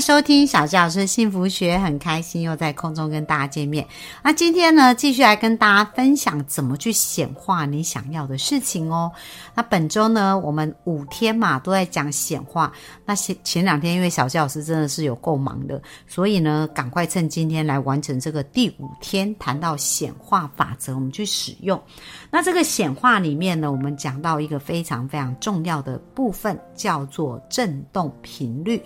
收听小纪老师幸福学，很开心又在空中跟大家见面。那今天呢，继续来跟大家分享怎么去显化你想要的事情哦。那本周呢，我们五天嘛都在讲显化。那前前两天因为小纪老师真的是有够忙的，所以呢，赶快趁今天来完成这个第五天，谈到显化法则，我们去使用。那这个显化里面呢，我们讲到一个非常非常重要的部分，叫做振动频率，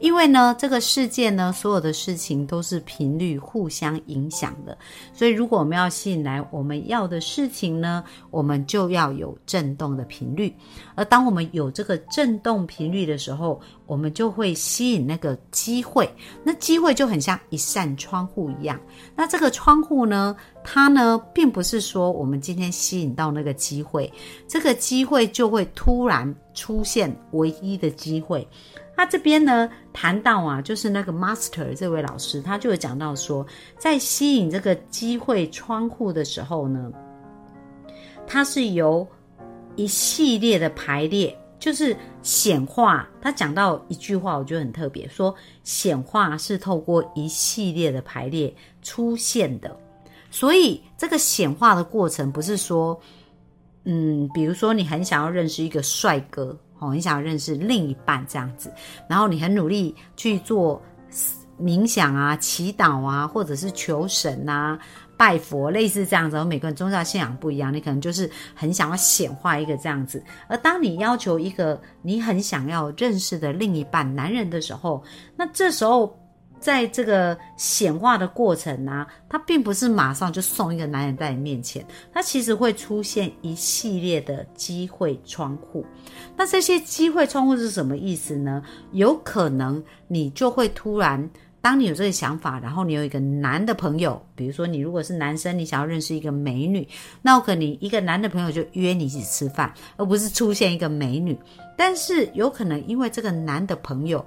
因为呢。这个世界呢，所有的事情都是频率互相影响的，所以如果我们要吸引来我们要的事情呢，我们就要有震动的频率。而当我们有这个震动频率的时候，我们就会吸引那个机会。那机会就很像一扇窗户一样。那这个窗户呢，它呢，并不是说我们今天吸引到那个机会，这个机会就会突然出现唯一的机会。他这边呢谈到啊，就是那个 master 这位老师，他就有讲到说，在吸引这个机会窗户的时候呢，它是由一系列的排列，就是显化。他讲到一句话，我觉得很特别，说显化是透过一系列的排列出现的。所以这个显化的过程，不是说，嗯，比如说你很想要认识一个帅哥。哦，你想要认识另一半这样子，然后你很努力去做冥想啊、祈祷啊，或者是求神啊、拜佛，类似这样子。每个人宗教信仰不一样，你可能就是很想要显化一个这样子。而当你要求一个你很想要认识的另一半男人的时候，那这时候。在这个显化的过程呢，它并不是马上就送一个男人在你面前，它其实会出现一系列的机会窗户。那这些机会窗户是什么意思呢？有可能你就会突然，当你有这个想法，然后你有一个男的朋友，比如说你如果是男生，你想要认识一个美女，那有可能一个男的朋友就约你一起吃饭，而不是出现一个美女。但是有可能因为这个男的朋友。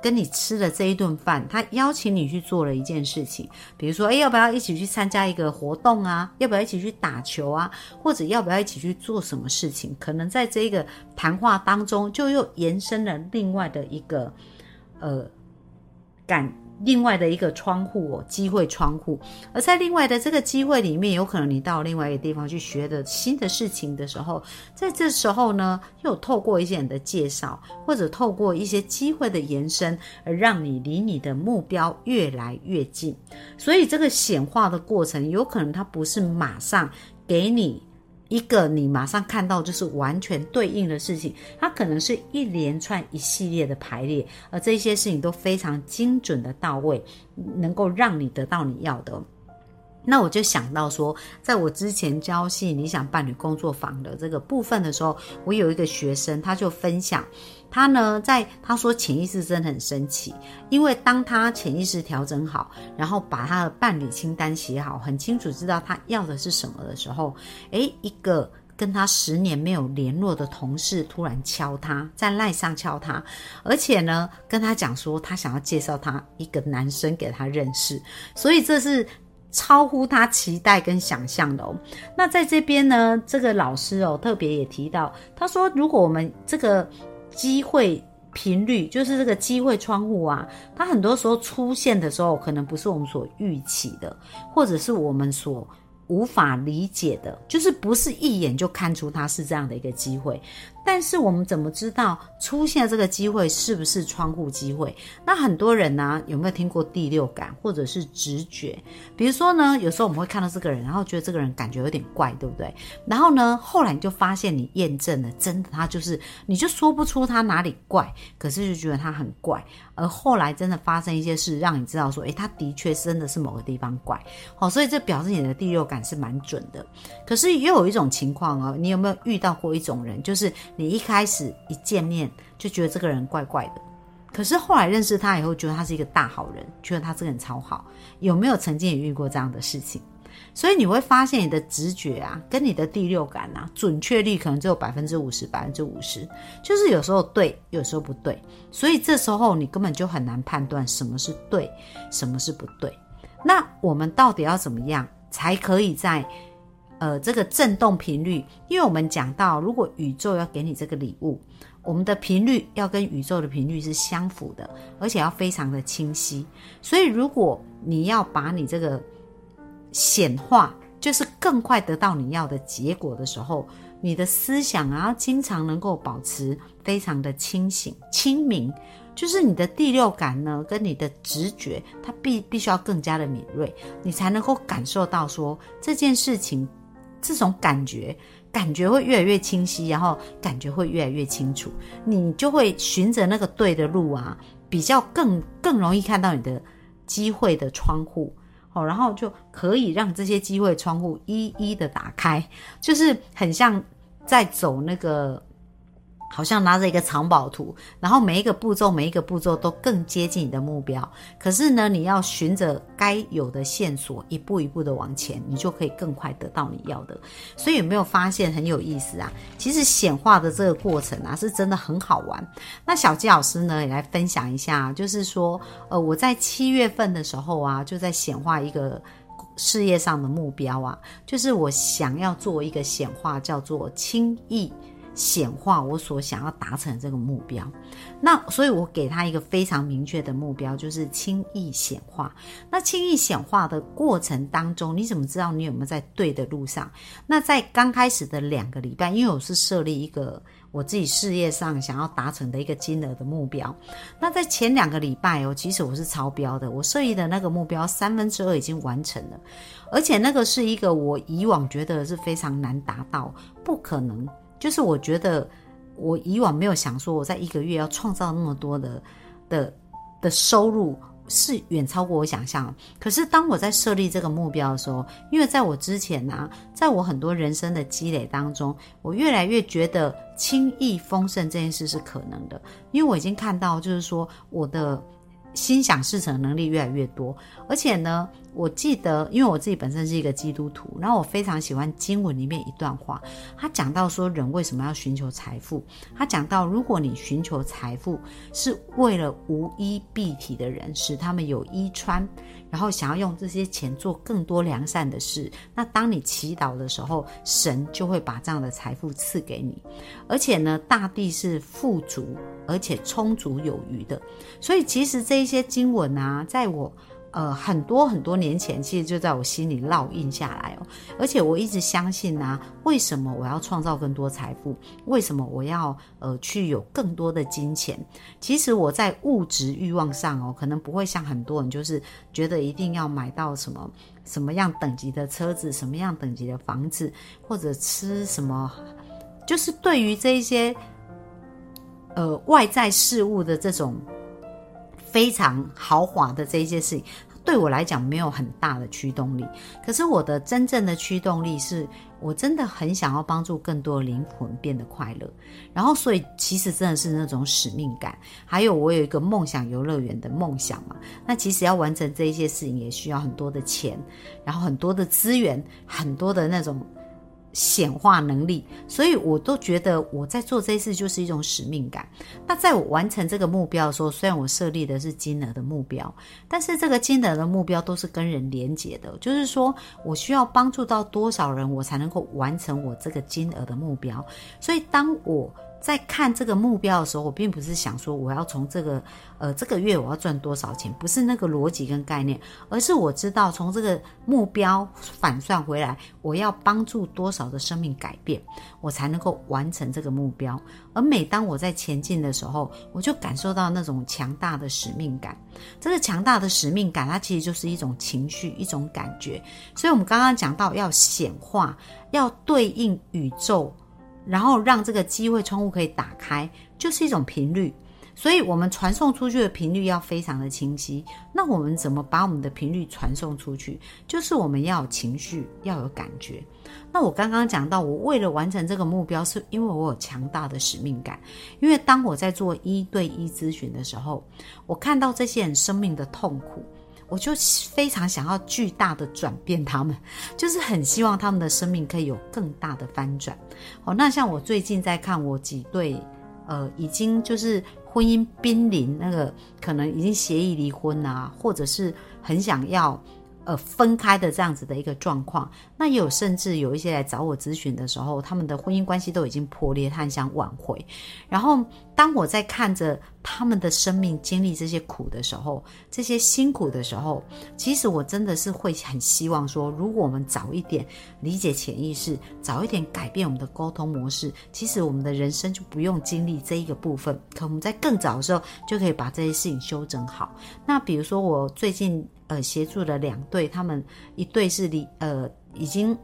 跟你吃了这一顿饭，他邀请你去做了一件事情，比如说，哎，要不要一起去参加一个活动啊？要不要一起去打球啊？或者要不要一起去做什么事情？可能在这个谈话当中，就又延伸了另外的一个，呃，感。另外的一个窗户哦，机会窗户。而在另外的这个机会里面，有可能你到另外一个地方去学的新的事情的时候，在这时候呢，又透过一些人的介绍，或者透过一些机会的延伸，而让你离你的目标越来越近。所以这个显化的过程，有可能它不是马上给你。一个你马上看到就是完全对应的事情，它可能是一连串一系列的排列，而这些事情都非常精准的到位，能够让你得到你要的。那我就想到说，在我之前教系理想伴侣工作坊的这个部分的时候，我有一个学生，他就分享。他呢，在他说潜意识真的很神奇，因为当他潜意识调整好，然后把他的伴侣清单写好，很清楚知道他要的是什么的时候，诶，一个跟他十年没有联络的同事突然敲他，在赖上敲他，而且呢，跟他讲说他想要介绍他一个男生给他认识，所以这是超乎他期待跟想象的哦。那在这边呢，这个老师哦特别也提到，他说如果我们这个。机会频率就是这个机会窗户啊，它很多时候出现的时候，可能不是我们所预期的，或者是我们所无法理解的，就是不是一眼就看出它是这样的一个机会。但是我们怎么知道出现这个机会是不是窗户机会？那很多人呢有没有听过第六感或者是直觉？比如说呢，有时候我们会看到这个人，然后觉得这个人感觉有点怪，对不对？然后呢，后来你就发现你验证了，真的他就是，你就说不出他哪里怪，可是就觉得他很怪。而后来真的发生一些事，让你知道说，诶，他的确真的是某个地方怪。好，所以这表示你的第六感是蛮准的。可是又有一种情况哦，你有没有遇到过一种人，就是？你一开始一见面就觉得这个人怪怪的，可是后来认识他以后，觉得他是一个大好人，觉得他这个人超好。有没有曾经也遇过这样的事情？所以你会发现你的直觉啊，跟你的第六感啊，准确率可能只有百分之五十、百分之五十，就是有时候对，有时候不对。所以这时候你根本就很难判断什么是对，什么是不对。那我们到底要怎么样才可以在呃这个振动频率？因为我们讲到，如果宇宙要给你这个礼物，我们的频率要跟宇宙的频率是相符的，而且要非常的清晰。所以如果你要把你这个显化，就是更快得到你要的结果的时候，你的思想啊，经常能够保持非常的清醒、清明，就是你的第六感呢，跟你的直觉，它必必须要更加的敏锐，你才能够感受到说这件事情，这种感觉，感觉会越来越清晰，然后感觉会越来越清楚，你就会循着那个对的路啊，比较更更容易看到你的机会的窗户。哦，然后就可以让这些机会窗户一一的打开，就是很像在走那个。好像拿着一个藏宝图，然后每一个步骤，每一个步骤都更接近你的目标。可是呢，你要循着该有的线索，一步一步的往前，你就可以更快得到你要的。所以有没有发现很有意思啊？其实显化的这个过程啊，是真的很好玩。那小鸡老师呢，也来分享一下，就是说，呃，我在七月份的时候啊，就在显化一个事业上的目标啊，就是我想要做一个显化，叫做轻易。显化我所想要达成这个目标，那所以我给他一个非常明确的目标，就是轻易显化。那轻易显化的过程当中，你怎么知道你有没有在对的路上？那在刚开始的两个礼拜，因为我是设立一个我自己事业上想要达成的一个金额的目标，那在前两个礼拜哦，其实我是超标的，我设立的那个目标三分之二已经完成了，而且那个是一个我以往觉得是非常难达到，不可能。就是我觉得，我以往没有想说，我在一个月要创造那么多的的的收入，是远超过我想象。可是当我在设立这个目标的时候，因为在我之前呢，在我很多人生的积累当中，我越来越觉得轻易丰盛这件事是可能的，因为我已经看到，就是说我的。心想事成能力越来越多，而且呢，我记得，因为我自己本身是一个基督徒，然后我非常喜欢经文里面一段话，他讲到说人为什么要寻求财富？他讲到，如果你寻求财富是为了无衣蔽体的人，使他们有衣穿。然后想要用这些钱做更多良善的事，那当你祈祷的时候，神就会把这样的财富赐给你，而且呢，大地是富足而且充足有余的。所以其实这一些经文啊，在我。呃，很多很多年前，其实就在我心里烙印下来哦。而且我一直相信啊，为什么我要创造更多财富？为什么我要呃去有更多的金钱？其实我在物质欲望上哦，可能不会像很多人，就是觉得一定要买到什么什么样等级的车子，什么样等级的房子，或者吃什么，就是对于这一些呃外在事物的这种。非常豪华的这一件事情，对我来讲没有很大的驱动力。可是我的真正的驱动力是，我真的很想要帮助更多灵魂变得快乐。然后，所以其实真的是那种使命感。还有，我有一个梦想游乐园的梦想嘛。那其实要完成这一些事情，也需要很多的钱，然后很多的资源，很多的那种。显化能力，所以我都觉得我在做这事就是一种使命感。那在我完成这个目标的时候，虽然我设立的是金额的目标，但是这个金额的目标都是跟人连接的，就是说我需要帮助到多少人，我才能够完成我这个金额的目标。所以当我在看这个目标的时候，我并不是想说我要从这个呃这个月我要赚多少钱，不是那个逻辑跟概念，而是我知道从这个目标反算回来，我要帮助多少的生命改变，我才能够完成这个目标。而每当我在前进的时候，我就感受到那种强大的使命感。这个强大的使命感，它其实就是一种情绪，一种感觉。所以我们刚刚讲到要显化，要对应宇宙。然后让这个机会窗户可以打开，就是一种频率，所以我们传送出去的频率要非常的清晰。那我们怎么把我们的频率传送出去？就是我们要有情绪，要有感觉。那我刚刚讲到，我为了完成这个目标，是因为我有强大的使命感。因为当我在做一对一咨询的时候，我看到这些人生命的痛苦。我就非常想要巨大的转变他们，就是很希望他们的生命可以有更大的翻转。哦，那像我最近在看我几对，呃，已经就是婚姻濒临那个可能已经协议离婚啊，或者是很想要。呃，分开的这样子的一个状况，那也有甚至有一些来找我咨询的时候，他们的婚姻关系都已经破裂，他很想挽回。然后，当我在看着他们的生命经历这些苦的时候，这些辛苦的时候，其实我真的是会很希望说，如果我们早一点理解潜意识，早一点改变我们的沟通模式，其实我们的人生就不用经历这一个部分。可我们在更早的时候就可以把这些事情修整好。那比如说，我最近。呃，协助了两对，他们一对是离呃已经。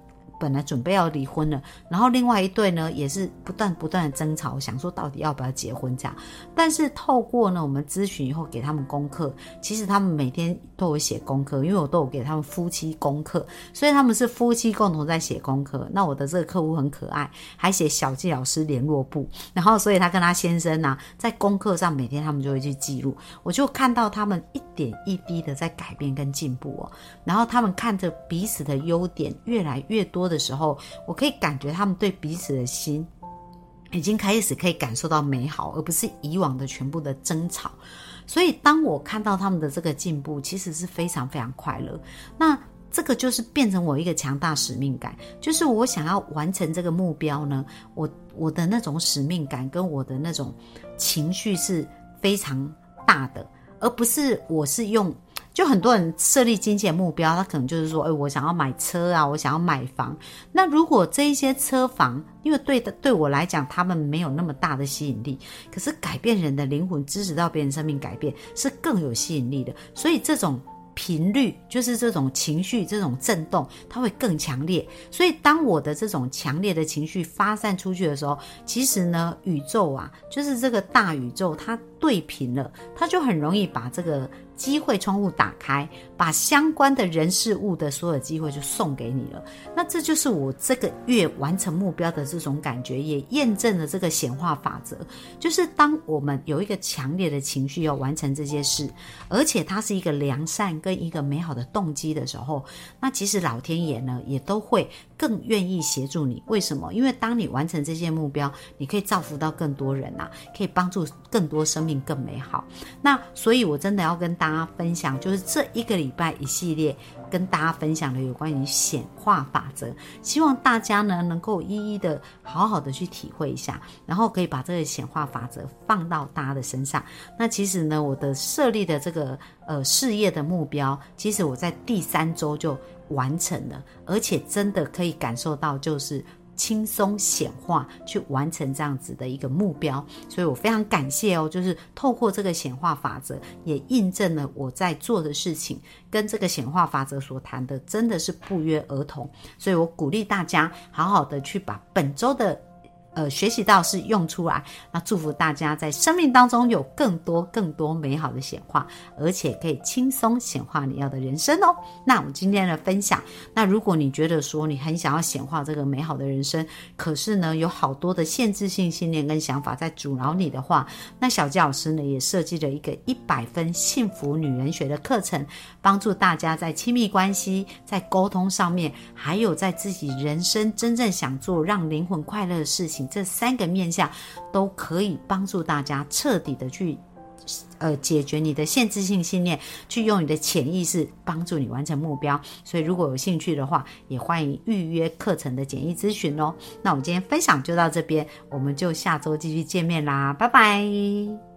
本来准备要离婚了，然后另外一对呢也是不断不断的争吵，想说到底要不要结婚这样。但是透过呢我们咨询以后给他们功课，其实他们每天都有写功课，因为我都有给他们夫妻功课，所以他们是夫妻共同在写功课。那我的这个客户很可爱，还写小纪老师联络簿，然后所以他跟他先生呢在功课上每天他们就会去记录，我就看到他们一点一滴的在改变跟进步哦。然后他们看着彼此的优点越来越多。的的时候，我可以感觉他们对彼此的心已经开始可以感受到美好，而不是以往的全部的争吵。所以，当我看到他们的这个进步，其实是非常非常快乐。那这个就是变成我一个强大使命感，就是我想要完成这个目标呢，我我的那种使命感跟我的那种情绪是非常大的，而不是我是用。就很多人设立金钱目标，他可能就是说，哎，我想要买车啊，我想要买房。那如果这一些车房，因为对的对我来讲，他们没有那么大的吸引力，可是改变人的灵魂，支持到别人生命改变，是更有吸引力的。所以这种。频率就是这种情绪，这种震动，它会更强烈。所以，当我的这种强烈的情绪发散出去的时候，其实呢，宇宙啊，就是这个大宇宙，它对频了，他就很容易把这个机会窗户打开，把相关的人事物的所有机会就送给你了。那这就是我这个月完成目标的这种感觉，也验证了这个显化法则。就是当我们有一个强烈的情绪要完成这些事，而且它是一个良善。跟一个美好的动机的时候，那其实老天爷呢也都会更愿意协助你。为什么？因为当你完成这些目标，你可以造福到更多人呐，可以帮助更多生命更美好。那所以，我真的要跟大家分享，就是这一个礼拜一系列跟大家分享的有关于显化法则，希望大家呢能够一一的好好的去体会一下，然后可以把这个显化法则放到大家的身上。那其实呢，我的设立的这个。呃，事业的目标，其实我在第三周就完成了，而且真的可以感受到，就是轻松显化去完成这样子的一个目标，所以我非常感谢哦，就是透过这个显化法则，也印证了我在做的事情跟这个显化法则所谈的真的是不约而同，所以我鼓励大家好好的去把本周的。呃，学习到是用出来，那祝福大家在生命当中有更多更多美好的显化，而且可以轻松显化你要的人生哦。那我们今天的分享，那如果你觉得说你很想要显化这个美好的人生，可是呢有好多的限制性信念跟想法在阻挠你的话，那小纪老师呢也设计了一个一百分幸福女人学的课程，帮助大家在亲密关系、在沟通上面，还有在自己人生真正想做让灵魂快乐的事情。这三个面向都可以帮助大家彻底的去，呃，解决你的限制性信念，去用你的潜意识帮助你完成目标。所以，如果有兴趣的话，也欢迎预约课程的简易咨询哦。那我们今天分享就到这边，我们就下周继续见面啦，拜拜。